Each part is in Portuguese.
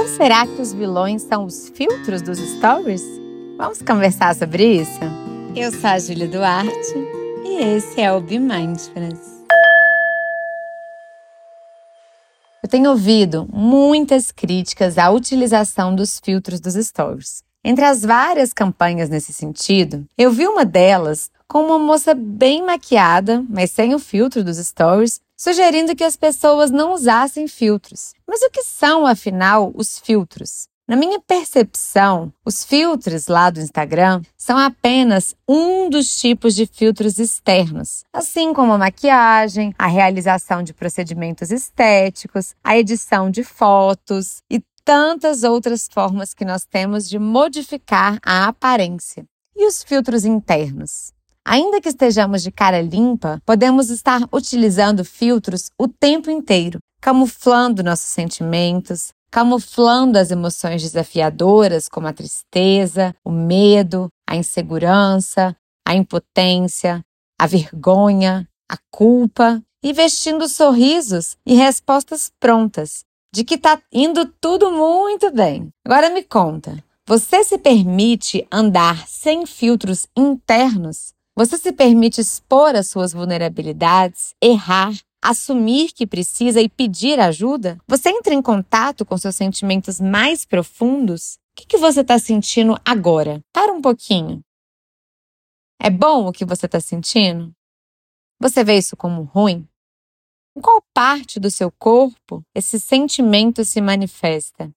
Então será que os vilões são os filtros dos stories? Vamos conversar sobre isso? Eu sou a Júlia Duarte e esse é o Be Mindfulness. Eu tenho ouvido muitas críticas à utilização dos filtros dos stories. Entre as várias campanhas nesse sentido, eu vi uma delas com uma moça bem maquiada, mas sem o filtro dos stories, sugerindo que as pessoas não usassem filtros. Mas o que são, afinal, os filtros? Na minha percepção, os filtros lá do Instagram são apenas um dos tipos de filtros externos, assim como a maquiagem, a realização de procedimentos estéticos, a edição de fotos e tantas outras formas que nós temos de modificar a aparência. E os filtros internos? Ainda que estejamos de cara limpa, podemos estar utilizando filtros o tempo inteiro, camuflando nossos sentimentos, camuflando as emoções desafiadoras como a tristeza, o medo, a insegurança, a impotência, a vergonha, a culpa e vestindo sorrisos e respostas prontas de que está indo tudo muito bem. Agora me conta, você se permite andar sem filtros internos? Você se permite expor as suas vulnerabilidades, errar, assumir que precisa e pedir ajuda? Você entra em contato com seus sentimentos mais profundos? O que, que você está sentindo agora? Para um pouquinho. É bom o que você está sentindo? Você vê isso como ruim? Em qual parte do seu corpo esse sentimento se manifesta?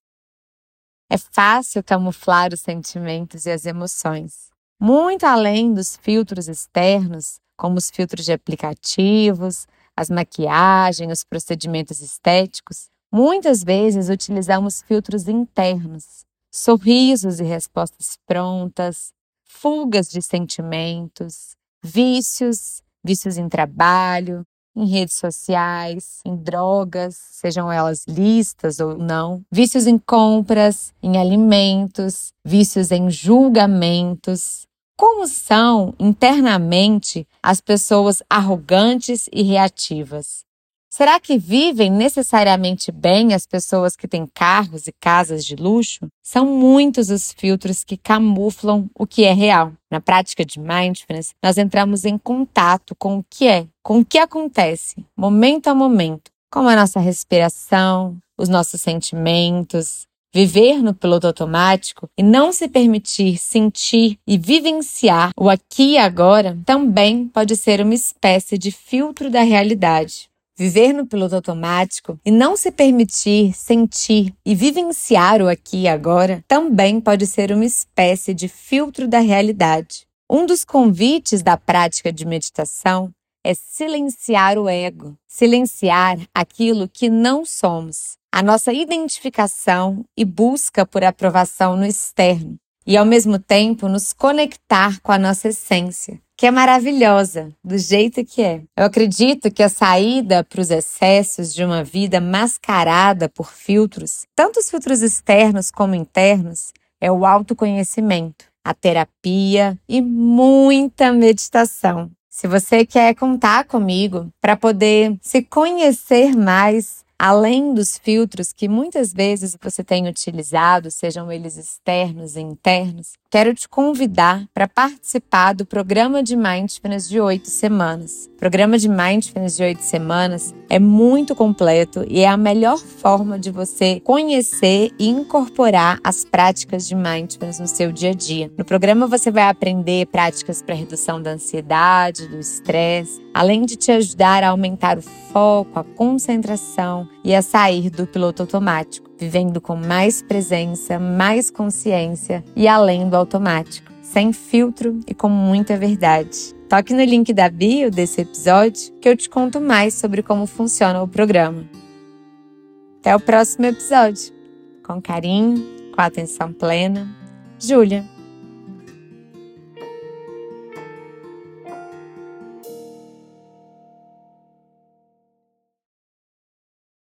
É fácil camuflar os sentimentos e as emoções muito além dos filtros externos, como os filtros de aplicativos, as maquiagens, os procedimentos estéticos, muitas vezes utilizamos filtros internos, sorrisos e respostas prontas, fugas de sentimentos, vícios, vícios em trabalho, em redes sociais, em drogas, sejam elas listas ou não, vícios em compras, em alimentos, vícios em julgamentos, como são internamente as pessoas arrogantes e reativas? Será que vivem necessariamente bem as pessoas que têm carros e casas de luxo? São muitos os filtros que camuflam o que é real. Na prática de mindfulness, nós entramos em contato com o que é, com o que acontece, momento a momento, como a nossa respiração, os nossos sentimentos, Viver no piloto automático e não se permitir sentir e vivenciar o aqui e agora também pode ser uma espécie de filtro da realidade. Viver no piloto automático e não se permitir sentir e vivenciar o aqui e agora também pode ser uma espécie de filtro da realidade. Um dos convites da prática de meditação é silenciar o ego, silenciar aquilo que não somos, a nossa identificação e busca por aprovação no externo, e ao mesmo tempo nos conectar com a nossa essência, que é maravilhosa, do jeito que é. Eu acredito que a saída para os excessos de uma vida mascarada por filtros, tanto os filtros externos como internos, é o autoconhecimento, a terapia e muita meditação. Se você quer contar comigo para poder se conhecer mais, além dos filtros que muitas vezes você tem utilizado, sejam eles externos e internos, quero te convidar para participar do programa de Mindfulness de oito semanas. O programa de Mindfulness de oito semanas é muito completo e é a melhor forma de você conhecer e incorporar as práticas de Mindfulness no seu dia a dia. No programa você vai aprender práticas para redução da ansiedade, do estresse, além de te ajudar a aumentar o foco, a concentração e a sair do piloto automático, vivendo com mais presença, mais consciência e além do automático, sem filtro e com muita verdade. Toque no link da bio desse episódio que eu te conto mais sobre como funciona o programa. Até o próximo episódio. Com carinho, com atenção plena, Júlia.